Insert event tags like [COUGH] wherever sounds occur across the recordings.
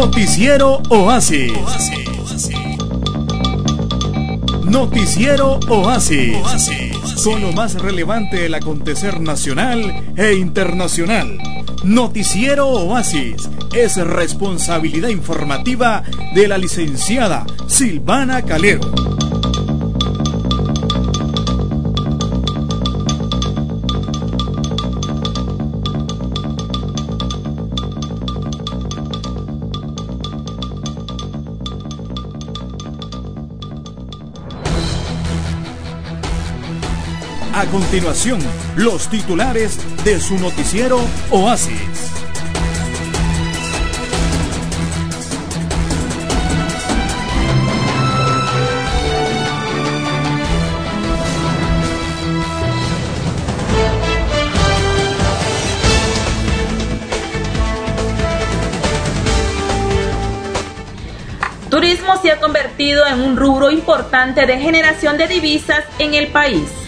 Noticiero Oasis. Noticiero Oasis. Con lo más relevante del acontecer nacional e internacional. Noticiero Oasis es responsabilidad informativa de la licenciada Silvana Calero. A continuación, los titulares de su noticiero Oasis. Turismo se ha convertido en un rubro importante de generación de divisas en el país.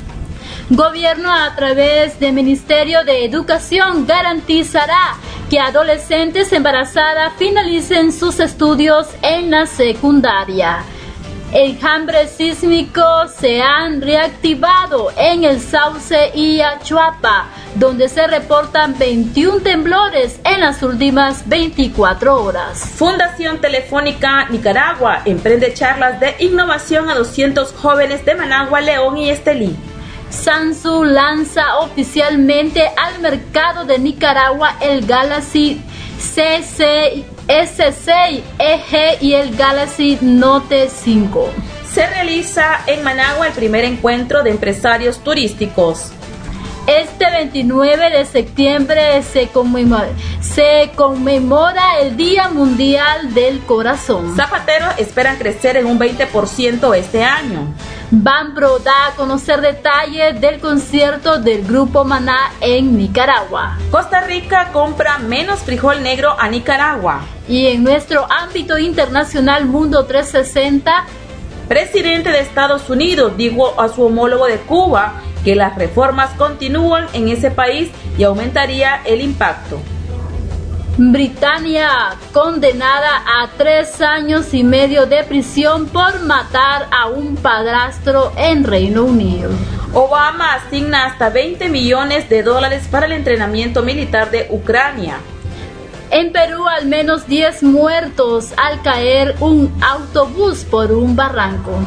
Gobierno a través del Ministerio de Educación garantizará que adolescentes embarazadas finalicen sus estudios en la secundaria. Enjambres sísmicos se han reactivado en el Sauce y Achuapa, donde se reportan 21 temblores en las últimas 24 horas. Fundación Telefónica Nicaragua emprende charlas de innovación a 200 jóvenes de Managua, León y Estelí. Samsung lanza oficialmente al mercado de Nicaragua el Galaxy C6, S6 EG y el Galaxy Note 5. Se realiza en Managua el primer encuentro de empresarios turísticos. Este 29 de septiembre se conmemora, se conmemora el Día Mundial del Corazón. Zapateros esperan crecer en un 20% este año. Banpro da a conocer detalles del concierto del grupo Maná en Nicaragua. Costa Rica compra menos frijol negro a Nicaragua. Y en nuestro ámbito internacional Mundo 360, presidente de Estados Unidos dijo a su homólogo de Cuba que las reformas continúan en ese país y aumentaría el impacto. Britania condenada a tres años y medio de prisión por matar a un padrastro en Reino Unido. Obama asigna hasta 20 millones de dólares para el entrenamiento militar de Ucrania. En Perú al menos 10 muertos al caer un autobús por un barranco.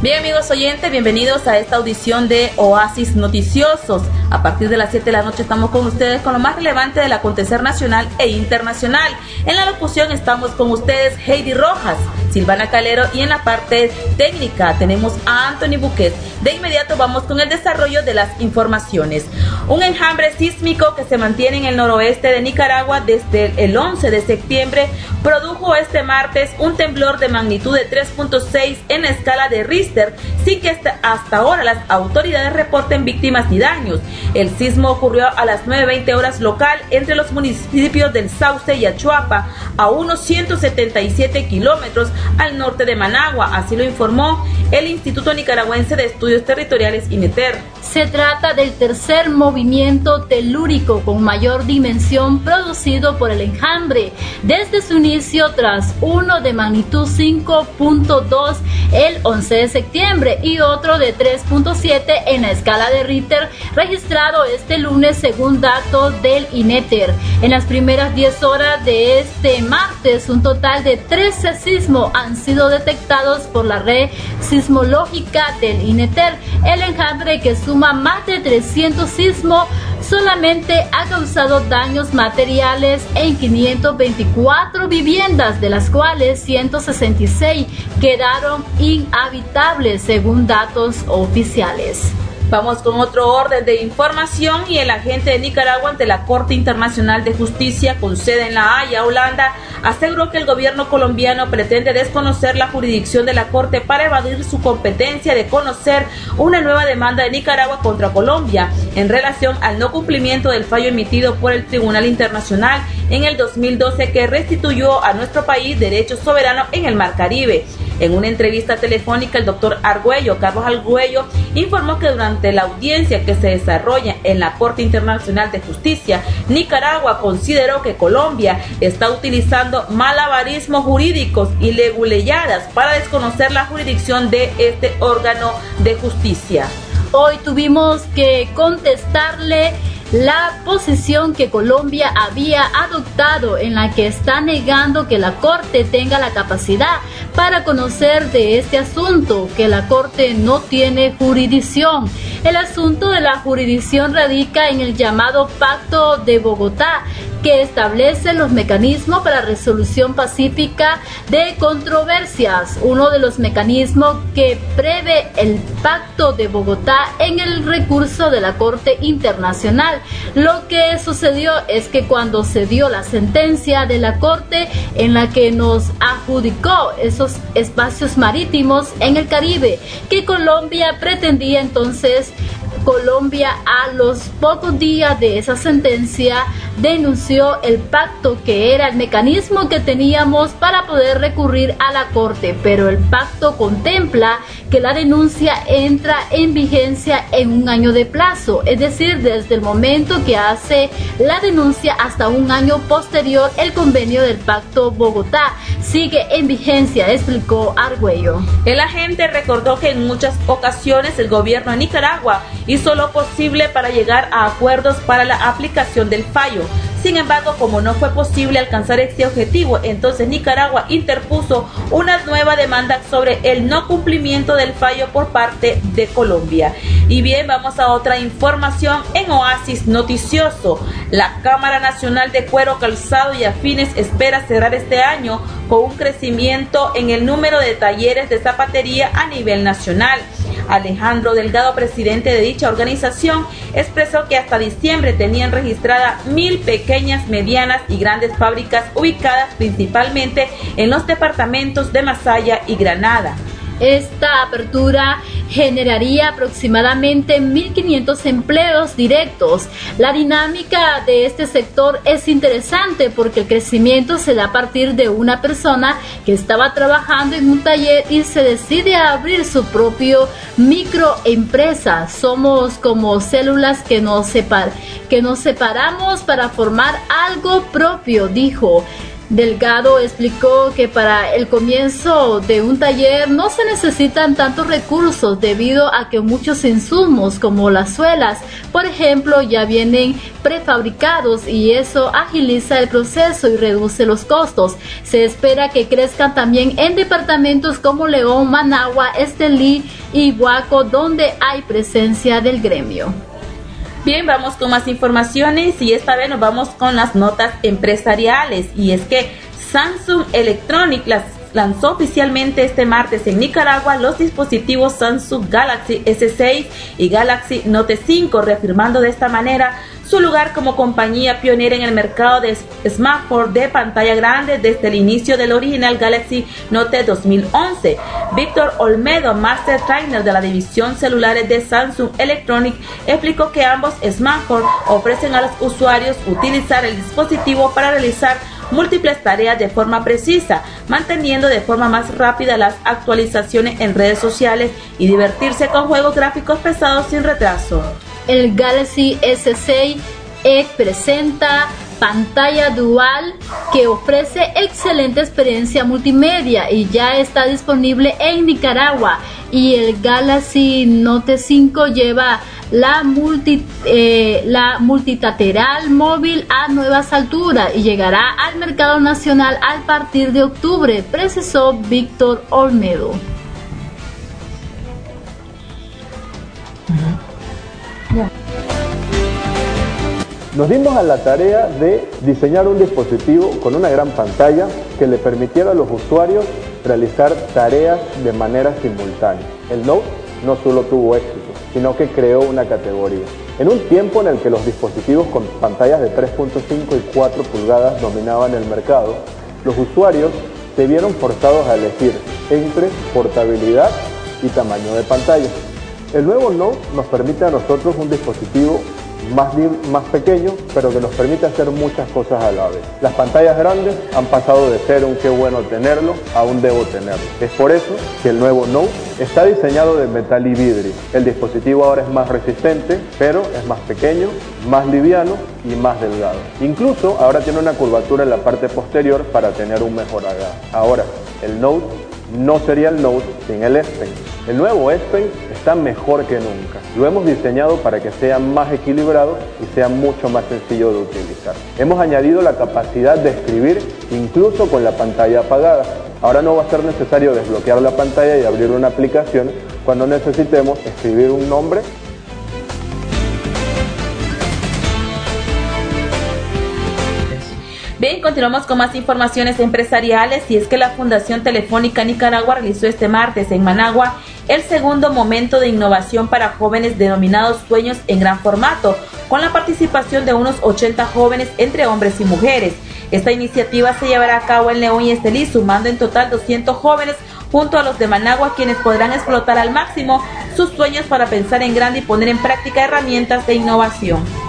Bien amigos oyentes, bienvenidos a esta audición de Oasis Noticiosos. A partir de las 7 de la noche estamos con ustedes con lo más relevante del acontecer nacional e internacional. En la locución estamos con ustedes Heidi Rojas, Silvana Calero y en la parte técnica tenemos a Anthony Buquet. De inmediato vamos con el desarrollo de las informaciones. Un enjambre sísmico que se mantiene en el noroeste de Nicaragua desde el 11 de septiembre produjo este martes un temblor de magnitud de 3.6 en la escala de Richter, sin que hasta ahora las autoridades reporten víctimas ni daños. El sismo ocurrió a las 9.20 horas local entre los municipios del Sauce y Achuapa, a unos 177 kilómetros al norte de Managua, así lo informó el Instituto Nicaragüense de Estudios Territoriales INETER. Se trata del tercer movimiento telúrico con mayor dimensión producido por el enjambre desde su inicio tras uno de magnitud 5.2 el 11 de septiembre y otro de 3.7 en la escala de Richter registrado este lunes según datos del INETER. En las primeras 10 horas de este martes un total de 13 sismos han sido detectados por la red sismológica del INETER. El enjambre que suma más de 300 sismos solamente ha causado daños materiales en 524 viviendas, de las cuales 166 quedaron inhabitables según datos oficiales. Vamos con otro orden de información y el agente de Nicaragua ante la Corte Internacional de Justicia con sede en La Haya, Holanda, aseguró que el gobierno colombiano pretende desconocer la jurisdicción de la Corte para evadir su competencia de conocer una nueva demanda de Nicaragua contra Colombia en relación al no cumplimiento del fallo emitido por el Tribunal Internacional en el 2012 que restituyó a nuestro país derechos soberanos en el Mar Caribe. En una entrevista telefónica, el doctor Argüello, Carlos Argüello, informó que durante la audiencia que se desarrolla en la Corte Internacional de Justicia, Nicaragua consideró que Colombia está utilizando malabarismos jurídicos y leguleyadas para desconocer la jurisdicción de este órgano de justicia. Hoy tuvimos que contestarle la posición que Colombia había adoptado en la que está negando que la Corte tenga la capacidad para conocer de este asunto, que la Corte no tiene jurisdicción. El asunto de la jurisdicción radica en el llamado Pacto de Bogotá, que establece los mecanismos para resolución pacífica de controversias, uno de los mecanismos que prevé el Pacto de Bogotá en el recurso de la Corte Internacional. Lo que sucedió es que cuando se dio la sentencia de la Corte en la que nos adjudicó esos espacios marítimos en el Caribe, que Colombia pretendía entonces Colombia a los pocos días de esa sentencia denunció el pacto que era el mecanismo que teníamos para poder recurrir a la corte, pero el pacto contempla que la denuncia entra en vigencia en un año de plazo, es decir, desde el momento que hace la denuncia hasta un año posterior el convenio del pacto Bogotá sigue en vigencia, explicó Argüello. El agente recordó que en muchas ocasiones el gobierno de Nicaragua hizo lo posible para llegar a acuerdos para la aplicación del fallo. Sin embargo, como no fue posible alcanzar este objetivo, entonces Nicaragua interpuso una nueva demanda sobre el no cumplimiento del fallo por parte de Colombia. Y bien, vamos a otra información en Oasis Noticioso. La Cámara Nacional de Cuero Calzado y Afines espera cerrar este año con un crecimiento en el número de talleres de zapatería a nivel nacional. Alejandro Delgado, presidente de dicha organización, expresó que hasta diciembre tenían registradas mil pequeñas, medianas y grandes fábricas ubicadas principalmente en los departamentos de Masaya y Granada. Esta apertura generaría aproximadamente 1.500 empleos directos. La dinámica de este sector es interesante porque el crecimiento se da a partir de una persona que estaba trabajando en un taller y se decide a abrir su propio microempresa. Somos como células que nos, que nos separamos para formar algo propio, dijo. Delgado explicó que para el comienzo de un taller no se necesitan tantos recursos debido a que muchos insumos como las suelas, por ejemplo, ya vienen prefabricados y eso agiliza el proceso y reduce los costos. Se espera que crezcan también en departamentos como León, Managua, Estelí y Huaco donde hay presencia del gremio. Bien, vamos con más informaciones y esta vez nos vamos con las notas empresariales. Y es que Samsung Electronic lanzó oficialmente este martes en Nicaragua los dispositivos Samsung Galaxy S6 y Galaxy Note 5, reafirmando de esta manera su lugar como compañía pionera en el mercado de smartphone de pantalla grande desde el inicio del original Galaxy Note 2011. Víctor Olmedo, Master Trainer de la división celulares de Samsung Electronic, explicó que ambos smartphones ofrecen a los usuarios utilizar el dispositivo para realizar múltiples tareas de forma precisa, manteniendo de forma más rápida las actualizaciones en redes sociales y divertirse con juegos gráficos pesados sin retraso. El Galaxy S6 e presenta pantalla dual que ofrece excelente experiencia multimedia y ya está disponible en Nicaragua. Y el Galaxy Note 5 lleva la, multi, eh, la multilateral móvil a nuevas alturas y llegará al mercado nacional a partir de octubre, precisó Víctor Olmedo. Nos dimos a la tarea de diseñar un dispositivo con una gran pantalla que le permitiera a los usuarios realizar tareas de manera simultánea. El Note no solo tuvo éxito, sino que creó una categoría. En un tiempo en el que los dispositivos con pantallas de 3.5 y 4 pulgadas dominaban el mercado, los usuarios se vieron forzados a elegir entre portabilidad y tamaño de pantalla. El nuevo Note nos permite a nosotros un dispositivo más, más pequeño, pero que nos permite hacer muchas cosas a la vez. Las pantallas grandes han pasado de ser un qué bueno tenerlo a un debo tenerlo. Es por eso que el nuevo Note está diseñado de metal y vidrio. El dispositivo ahora es más resistente, pero es más pequeño, más liviano y más delgado. Incluso ahora tiene una curvatura en la parte posterior para tener un mejor agarre. Ahora, el Note no sería el Note sin el S Pen. El nuevo S Pen está mejor que nunca. Lo hemos diseñado para que sea más equilibrado y sea mucho más sencillo de utilizar. Hemos añadido la capacidad de escribir incluso con la pantalla apagada. Ahora no va a ser necesario desbloquear la pantalla y abrir una aplicación cuando necesitemos escribir un nombre Bien, continuamos con más informaciones empresariales y es que la Fundación Telefónica Nicaragua realizó este martes en Managua el segundo momento de innovación para jóvenes denominados Sueños en Gran Formato, con la participación de unos 80 jóvenes entre hombres y mujeres. Esta iniciativa se llevará a cabo en León y Estelí, sumando en total 200 jóvenes junto a los de Managua, quienes podrán explotar al máximo sus sueños para pensar en grande y poner en práctica herramientas de innovación.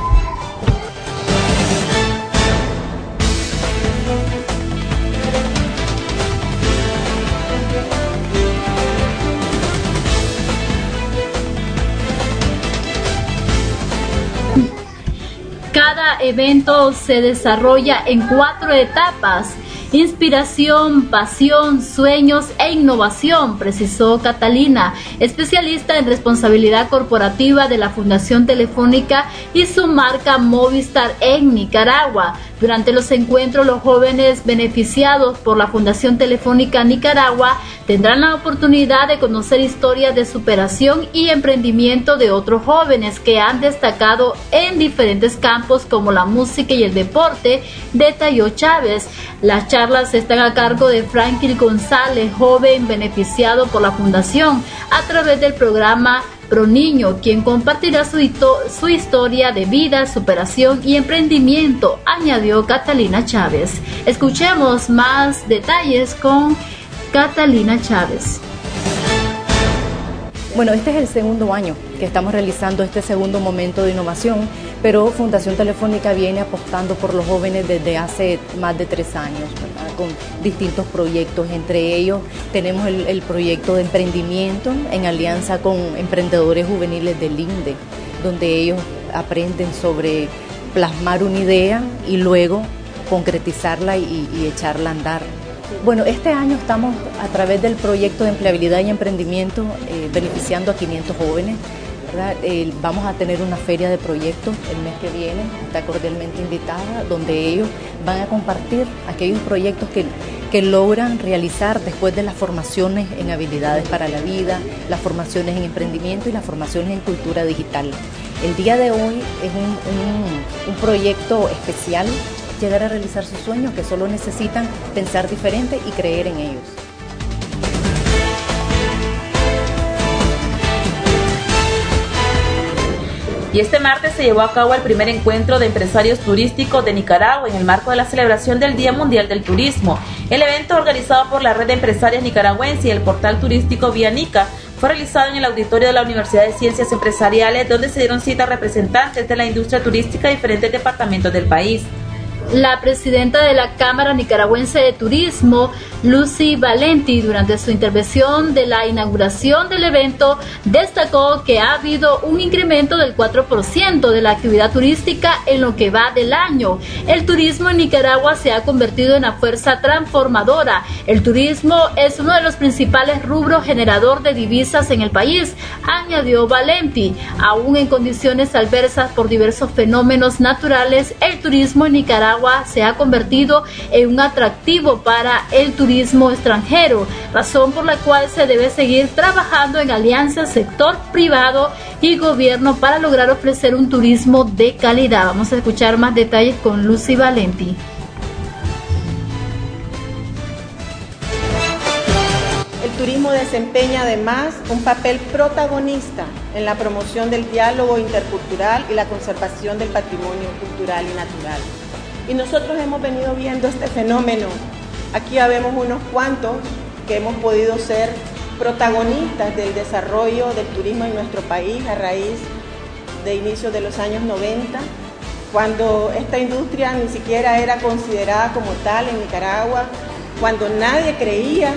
Evento se desarrolla en cuatro etapas. Inspiración, pasión, sueños e innovación, precisó Catalina, especialista en responsabilidad corporativa de la Fundación Telefónica y su marca Movistar en Nicaragua. Durante los encuentros, los jóvenes beneficiados por la Fundación Telefónica Nicaragua tendrán la oportunidad de conocer historias de superación y emprendimiento de otros jóvenes que han destacado en diferentes campos como la música y el deporte, detalló Chávez. Las charlas están a cargo de Franklin González, joven beneficiado por la Fundación a través del programa Pro Niño, quien compartirá su, su historia de vida, superación y emprendimiento, añadió Catalina Chávez. Escuchemos más detalles con Catalina Chávez. Bueno, este es el segundo año que estamos realizando este segundo momento de innovación, pero Fundación Telefónica viene apostando por los jóvenes desde hace más de tres años, con distintos proyectos. Entre ellos tenemos el, proyecto de emprendimiento en alianza con emprendedores juveniles del INDE, donde ellos aprenden sobre plasmar una idea y luego concretizarla y echarla a andar. Bueno, este año estamos a través del proyecto de empleabilidad y emprendimiento eh, beneficiando a 500 jóvenes. vamos a tener una feria de proyectos el mes que viene, está cordialmente invitada, donde ellos van a compartir aquellos proyectos que, que logran realizar después de las formaciones en habilidades para la vida, las formaciones en emprendimiento y las formaciones en cultura digital. El día de hoy es un, un proyecto especial llegar a realizar sus sueños que solo necesitan pensar diferente y creer en ellos. Y este martes se llevó a cabo el primer encuentro de empresarios turísticos de Nicaragua en el marco de la celebración del Día Mundial del Turismo. El evento organizado por la Red de Empresarias Nicaragüenses y el portal turístico Nica fue realizado en el auditorio de la Universidad de Ciencias Empresariales donde se dieron cita representantes de la industria turística de diferentes departamentos del país. La presidenta de la Cámara Nicaragüense de Turismo, Lucy Valenti, durante su intervención de la inauguración del evento, destacó que ha habido un incremento del 4% de la actividad turística en lo que va del año. El turismo en Nicaragua se ha convertido en una fuerza transformadora. El turismo es uno de los principales rubros generador de divisas en el país, añadió Valenti. Aún en condiciones adversas por diversos fenómenos naturales, el turismo en Nicaragua se ha convertido en un atractivo para el turismo extranjero, razón por la cual se debe seguir trabajando en alianzas sector privado y gobierno para lograr ofrecer un turismo de calidad. Vamos a escuchar más detalles con Lucy Valenti. El turismo desempeña además un papel protagonista en la promoción del diálogo intercultural y la conservación del patrimonio cultural y natural. Y nosotros hemos venido viendo este fenómeno. Aquí habemos unos cuantos que hemos podido ser protagonistas del desarrollo del turismo en nuestro país a raíz de inicio de los años 90, cuando esta industria ni siquiera era considerada como tal en Nicaragua, cuando nadie creía,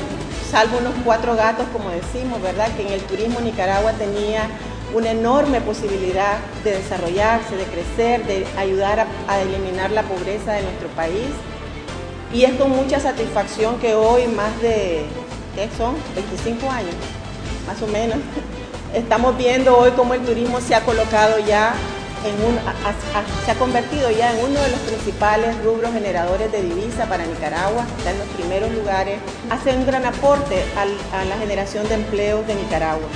salvo unos cuatro gatos, como decimos, ¿verdad?, que en el turismo Nicaragua tenía una enorme posibilidad de desarrollarse, de crecer, de ayudar a, eliminar la pobreza de nuestro país. Y es con mucha satisfacción que hoy, más de, ¿qué son? 25 años, más o menos, [LAUGHS] estamos viendo hoy cómo el turismo se ha colocado ya en un, se ha convertido ya en uno de los principales rubros generadores de divisa para Nicaragua, está en los primeros lugares, hace un gran aporte a la generación de empleos de Nicaragua.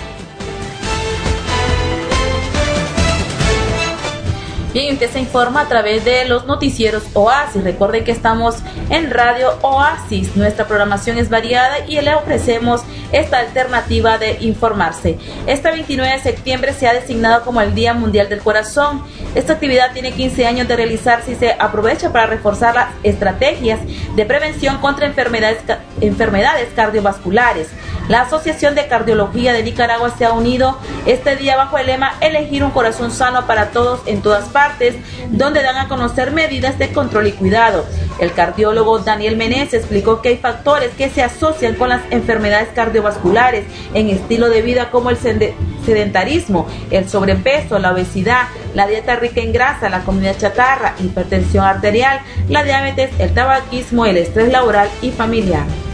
Bien, usted se informa a través de los noticieros Oasis. Recuerden que estamos en Radio Oasis. Nuestra programación es variada y le ofrecemos esta alternativa de informarse. Este 29 de septiembre se ha designado como el Día Mundial del Corazón. Esta actividad tiene 15 años de realizarse y se aprovecha para reforzar las estrategias de prevención contra enfermedades, enfermedades cardiovasculares. La Asociación de Cardiología de Nicaragua se ha unido este día bajo el lema Elegir un corazón sano para todos en todas partes donde dan a conocer medidas de control y cuidado. El cardiólogo Daniel Menez explicó que hay factores que se asocian con las enfermedades cardiovasculares en estilo de vida como el sedentarismo, el sobrepeso, la obesidad, la dieta rica en grasa, la comida chatarra, hipertensión arterial, la diabetes, el tabaquismo, el estrés laboral y familiar.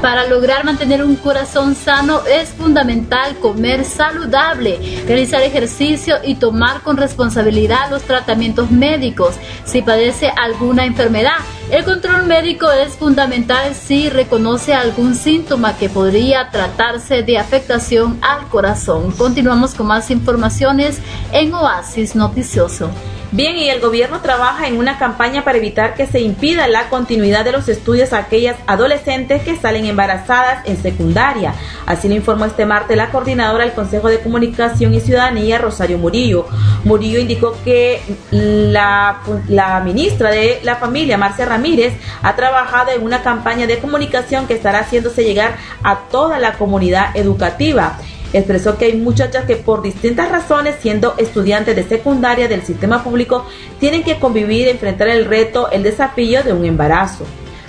Para lograr mantener un corazón sano es fundamental comer saludable, realizar ejercicio y tomar con responsabilidad los tratamientos médicos. Si padece alguna enfermedad, el control médico es fundamental si reconoce algún síntoma que podría tratarse de afectación al corazón. Continuamos con más informaciones en Oasis Noticioso. Bien, y el gobierno trabaja en una campaña para evitar que se impida la continuidad de los estudios a aquellas adolescentes que salen embarazadas en secundaria. Así lo informó este martes la coordinadora del Consejo de Comunicación y Ciudadanía, Rosario Murillo. Murillo indicó que la, la ministra de la Familia, Marcia Ramírez, ha trabajado en una campaña de comunicación que estará haciéndose llegar a toda la comunidad educativa. Expresó que hay muchachas que por distintas razones, siendo estudiantes de secundaria del sistema público, tienen que convivir, enfrentar el reto, el desafío de un embarazo.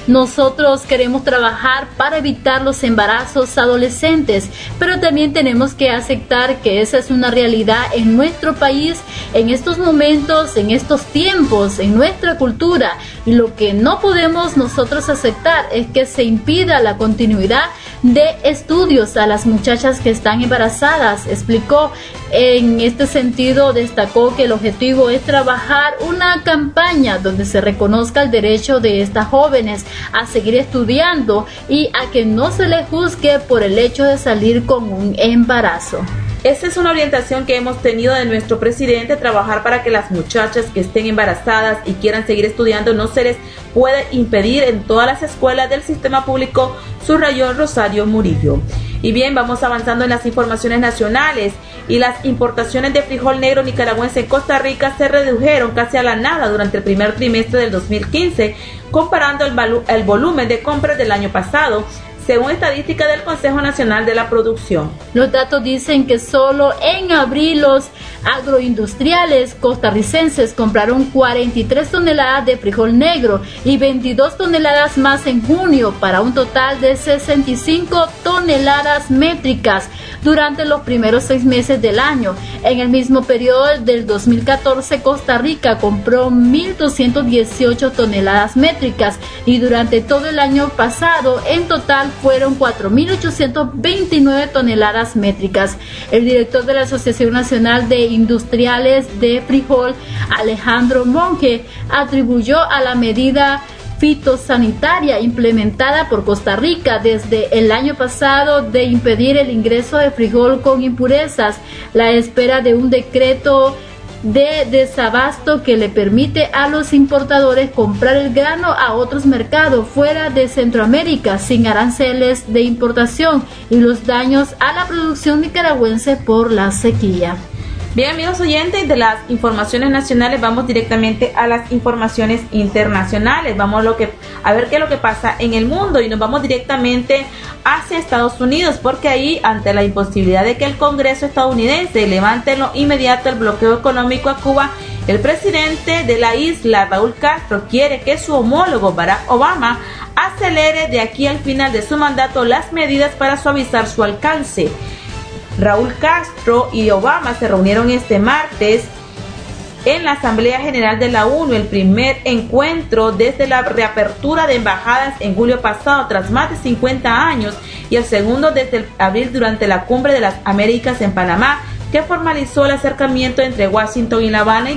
Nosotros queremos trabajar para evitar los embarazos adolescentes, pero también tenemos que aceptar que esa es una realidad en nuestro país, en estos momentos, en estos tiempos, en nuestra cultura. Y lo que no podemos nosotros aceptar es que se impida la continuidad de estudios a las muchachas que están embarazadas, explicó. En este sentido, destacó que el objetivo es trabajar una campaña donde se reconozca el derecho de estas jóvenes a seguir estudiando y a que no se les juzgue por el hecho de salir con un embarazo. Esta es una orientación que hemos tenido de nuestro presidente, trabajar para que las muchachas que estén embarazadas y quieran seguir estudiando no se les puede impedir en todas las escuelas del sistema público, subrayó Rosario Murillo. Y bien, vamos avanzando en las informaciones nacionales y las importaciones de frijol negro nicaragüense en Costa Rica se redujeron casi a la nada durante el primer trimestre del 2015, comparando el, el volumen de compras del año pasado, según estadística del Consejo Nacional de la Producción. Los datos dicen que solo en abril los agroindustriales costarricenses compraron 43 toneladas de frijol negro y 22 toneladas más en junio para un total de 65 toneladas métricas durante los primeros seis meses del año. En el mismo periodo del 2014, Costa Rica compró 1.218 toneladas métricas y durante todo el año pasado, en total, fueron 4.829 toneladas métricas. El director de la Asociación Nacional de Industriales de Frijol, Alejandro Monge, atribuyó a la medida fitosanitaria implementada por Costa Rica desde el año pasado de impedir el ingreso de frijol con impurezas, la espera de un decreto de desabasto que le permite a los importadores comprar el grano a otros mercados fuera de Centroamérica sin aranceles de importación y los daños a la producción nicaragüense por la sequía. Bien, amigos oyentes, de las informaciones nacionales vamos directamente a las informaciones internacionales. Vamos a, lo que, a ver qué es lo que pasa en el mundo y nos vamos directamente hacia Estados Unidos, porque ahí, ante la imposibilidad de que el Congreso estadounidense levante lo inmediato el bloqueo económico a Cuba, el presidente de la isla, Raúl Castro, quiere que su homólogo Barack Obama acelere de aquí al final de su mandato las medidas para suavizar su alcance. Raúl Castro y Obama se reunieron este martes en la Asamblea General de la ONU, el primer encuentro desde la reapertura de embajadas en julio pasado tras más de 50 años y el segundo desde el abril durante la Cumbre de las Américas en Panamá, que formalizó el acercamiento entre Washington y La Habana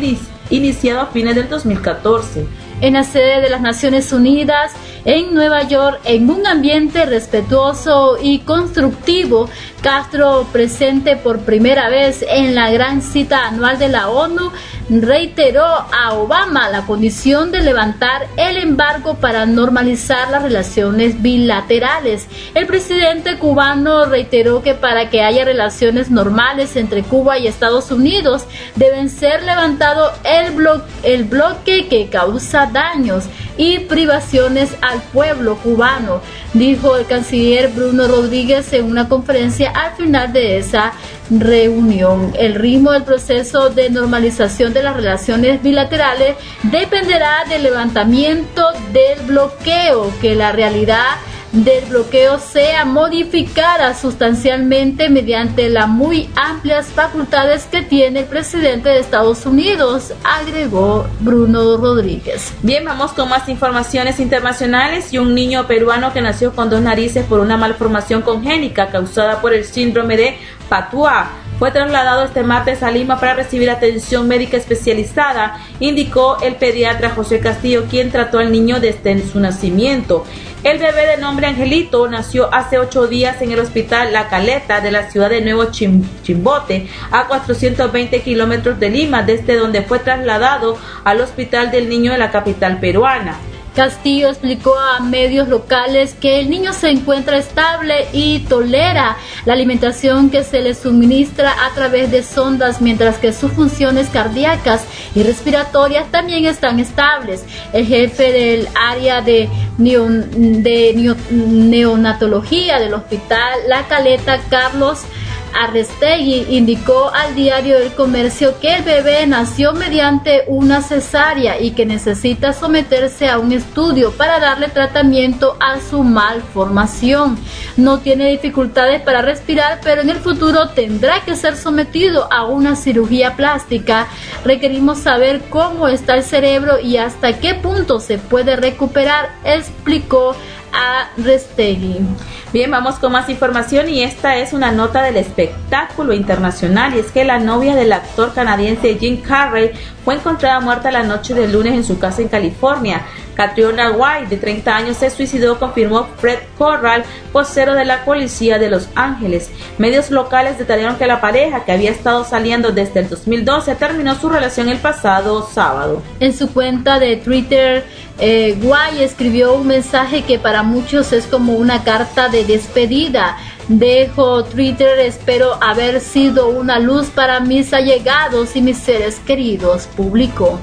iniciado a fines del 2014 en la sede de las Naciones Unidas en Nueva York en un ambiente respetuoso y constructivo. Castro, presente por primera vez en la gran cita anual de la ONU, reiteró a Obama la condición de levantar el embargo para normalizar las relaciones bilaterales. El presidente cubano reiteró que para que haya relaciones normales entre Cuba y Estados Unidos deben ser levantado el, el bloque que causa daños y privaciones al pueblo cubano, dijo el canciller Bruno Rodríguez en una conferencia al final de esa reunión. El ritmo del proceso de normalización de las relaciones bilaterales dependerá del levantamiento del bloqueo que la realidad del bloqueo sea modificada sustancialmente mediante las muy amplias facultades que tiene el presidente de Estados Unidos, agregó Bruno Rodríguez. Bien, vamos con más informaciones internacionales y un niño peruano que nació con dos narices por una malformación congénica causada por el síndrome de Patua fue trasladado este martes a Lima para recibir atención médica especializada, indicó el pediatra José Castillo, quien trató al niño desde su nacimiento. El bebé de nombre Angelito nació hace ocho días en el hospital La Caleta de la ciudad de Nuevo Chimbote, a 420 kilómetros de Lima, desde donde fue trasladado al Hospital del Niño de la capital peruana. Castillo explicó a medios locales que el niño se encuentra estable y tolera la alimentación que se le suministra a través de sondas, mientras que sus funciones cardíacas y respiratorias también están estables. El jefe del área de, neonatología del hospital La Caleta, Carlos Arrestegui indicó al diario El Comercio que el bebé nació mediante una cesárea y que necesita someterse a un estudio para darle tratamiento a su malformación. No tiene dificultades para respirar, pero en el futuro tendrá que ser sometido a una cirugía plástica. Requerimos saber cómo está el cerebro y hasta qué punto se puede recuperar, explicó Bien, vamos con más información y esta es una nota del espectáculo internacional y es que la novia del actor canadiense Jim Carrey fue encontrada muerta la noche del lunes en su casa en California. Catriona White, de 30 años, se suicidó, confirmó Fred Corral, vocero de la policía de Los Ángeles. Medios locales detallaron que la pareja, que había estado saliendo desde el 2012, terminó su relación el pasado sábado. En su cuenta de Twitter, eh, White escribió un mensaje que para muchos es como una carta de despedida. Dejo Twitter, espero haber sido una luz para mis allegados y mis seres queridos, publicó.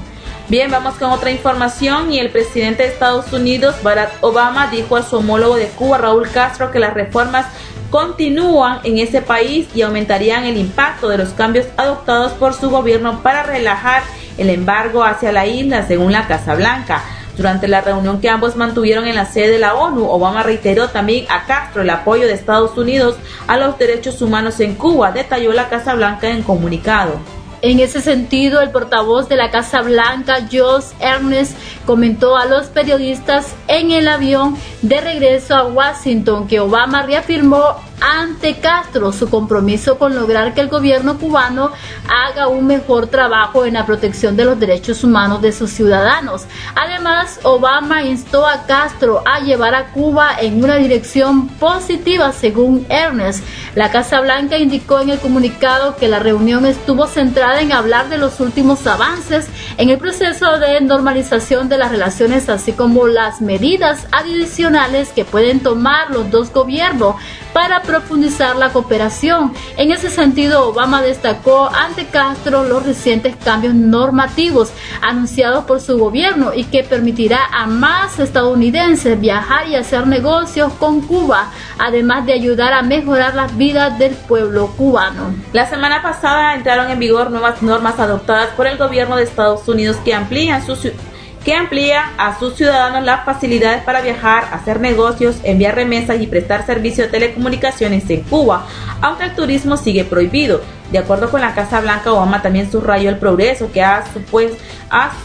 Bien, vamos con otra información y el presidente de Estados Unidos, Barack Obama, dijo a su homólogo de Cuba, Raúl Castro, que las reformas continúan en ese país y aumentarían el impacto de los cambios adoptados por su gobierno para relajar el embargo hacia la isla, según la Casa Blanca. Durante la reunión que ambos mantuvieron en la sede de la ONU, Obama reiteró también a Castro el apoyo de Estados Unidos a los derechos humanos en Cuba, detalló la Casa Blanca en comunicado. En ese sentido, el portavoz de la Casa Blanca, Josh Ernest, comentó a los periodistas en el avión de regreso a Washington que Obama reafirmó ante Castro su compromiso con lograr que el gobierno cubano haga un mejor trabajo en la protección de los derechos humanos de sus ciudadanos. Además, Obama instó a Castro a llevar a Cuba en una dirección positiva, según Ernest. La Casa Blanca indicó en el comunicado que la reunión estuvo centrada en hablar de los últimos avances en el proceso de normalización de las relaciones, así como las medidas adicionales que pueden tomar los dos gobiernos para profundizar la cooperación. En ese sentido, Obama destacó ante Castro los recientes cambios normativos anunciados por su gobierno y que permitirá a más estadounidenses viajar y hacer negocios con Cuba, además de ayudar a mejorar las vidas del pueblo cubano. La semana pasada entraron en vigor nuevas normas adoptadas por el gobierno de Estados Unidos que amplían su que amplía a sus ciudadanos las facilidades para viajar, hacer negocios, enviar remesas y prestar servicio de telecomunicaciones en Cuba, aunque el turismo sigue prohibido. De acuerdo con la Casa Blanca, Obama también subrayó el progreso que ha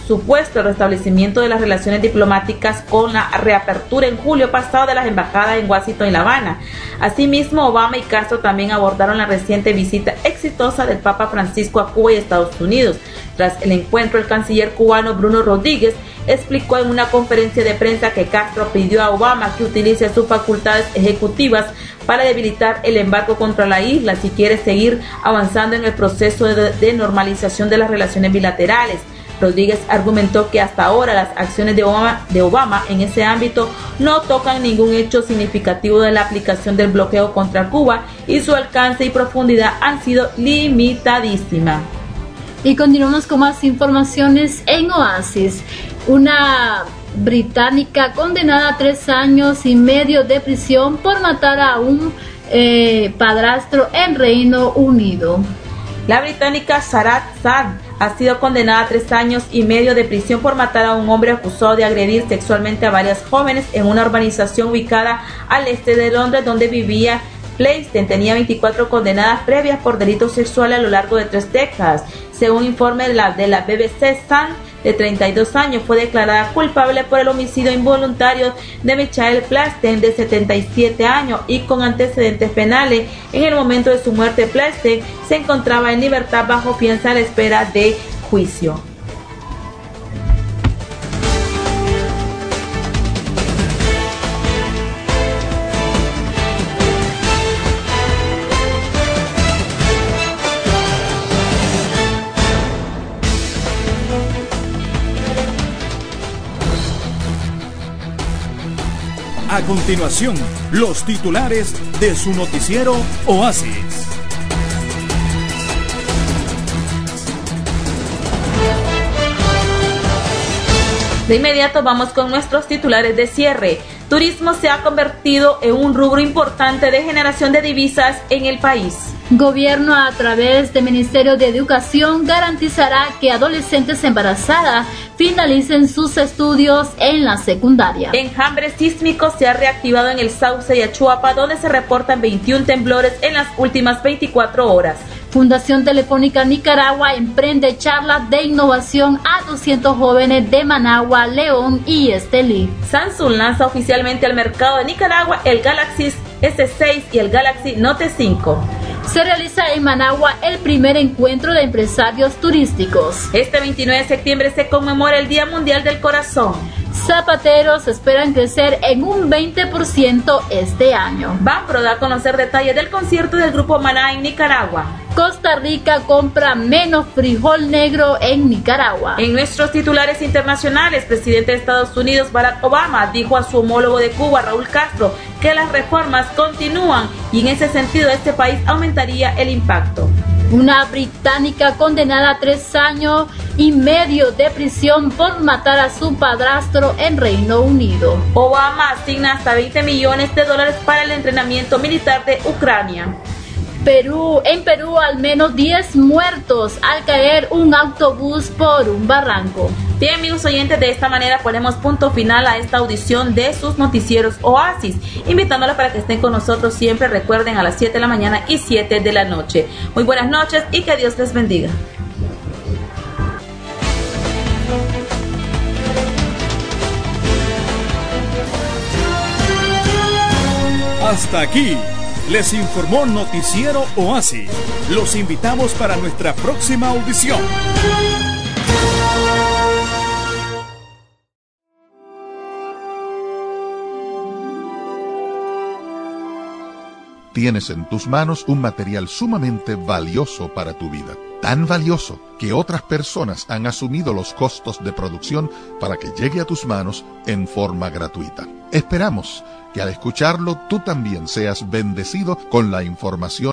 supuesto, el restablecimiento de las relaciones diplomáticas con la reapertura en julio pasado de las embajadas en Washington y La Habana. Asimismo, Obama y Castro también abordaron la reciente visita exitosa del Papa Francisco a Cuba y Estados Unidos. Tras el encuentro, el canciller cubano Bruno Rodríguez explicó en una conferencia de prensa que Castro pidió a Obama que utilice sus facultades ejecutivas para debilitar el embargo contra la isla si quiere seguir avanzando en el proceso de, normalización de las relaciones bilaterales. Rodríguez argumentó que hasta ahora las acciones de Obama, de Obama, en ese ámbito no tocan ningún hecho significativo de la aplicación del bloqueo contra Cuba y su alcance y profundidad han sido limitadísimas. Y continuamos con más informaciones en Oasis. Una británica condenada a tres años y medio de prisión por matar a un eh, padrastro en Reino Unido. La británica Sarat Sad ha sido condenada a tres años y medio de prisión por matar a un hombre acusado de agredir sexualmente a varias jóvenes en una urbanización ubicada al este de Londres donde vivía Pleiston. Tenía 24 condenadas previas por delitos sexuales a lo largo de tres décadas. Según informe de la, de la BBC Sun, de 32 años, fue declarada culpable por el homicidio involuntario de Michael Plasten, de 77 años, y con antecedentes penales. En el momento de su muerte, Plasten se encontraba en libertad bajo fianza a la espera de juicio. A continuación, los titulares de su noticiero Oasis. De inmediato vamos con nuestros titulares de cierre. Turismo se ha convertido en un rubro importante de generación de divisas en el país. Gobierno a través del Ministerio de Educación garantizará que adolescentes embarazadas finalicen sus estudios en la secundaria. Enjambre sísmico se ha reactivado en el Sauce y Achuapa, donde se reportan 21 temblores en las últimas 24 horas. Fundación Telefónica Nicaragua emprende charlas de innovación a 200 jóvenes de Managua, León y Estelí. Samsung lanza oficialmente al mercado de Nicaragua el Galaxy S6 y el Galaxy Note 5 se realiza en Managua el primer encuentro de empresarios turísticos. Este 29 de septiembre se conmemora el Día Mundial del Corazón. Zapateros esperan crecer en un 20% este año. Banpro da a conocer detalles del concierto del grupo Maná en Nicaragua. Costa Rica compra menos frijol negro en Nicaragua. En nuestros titulares internacionales, presidente de Estados Unidos Barack Obama dijo a su homólogo de Cuba, Raúl Castro, que las reformas continúan y en ese sentido este país aumentaría el impacto. Una británica condenada a tres años y medio de prisión por matar a su padrastro en Reino Unido. Obama asigna hasta 20 millones de dólares para el entrenamiento militar de Ucrania. Perú, en Perú al menos 10 muertos al caer un autobús por un barranco. Bien amigos oyentes, de esta manera ponemos punto final a esta audición de sus noticieros Oasis, invitándolos para que estén con nosotros siempre, recuerden a las 7 de la mañana y 7 de la noche. Muy buenas noches y que Dios les bendiga. Hasta aquí les informó Noticiero Oasis. Los invitamos para nuestra próxima audición. Tienes en tus manos un material sumamente valioso para tu vida. Tan valioso que otras personas han asumido los costos de producción para que llegue a tus manos en forma gratuita. Esperamos que al escucharlo tú también seas bendecido con la información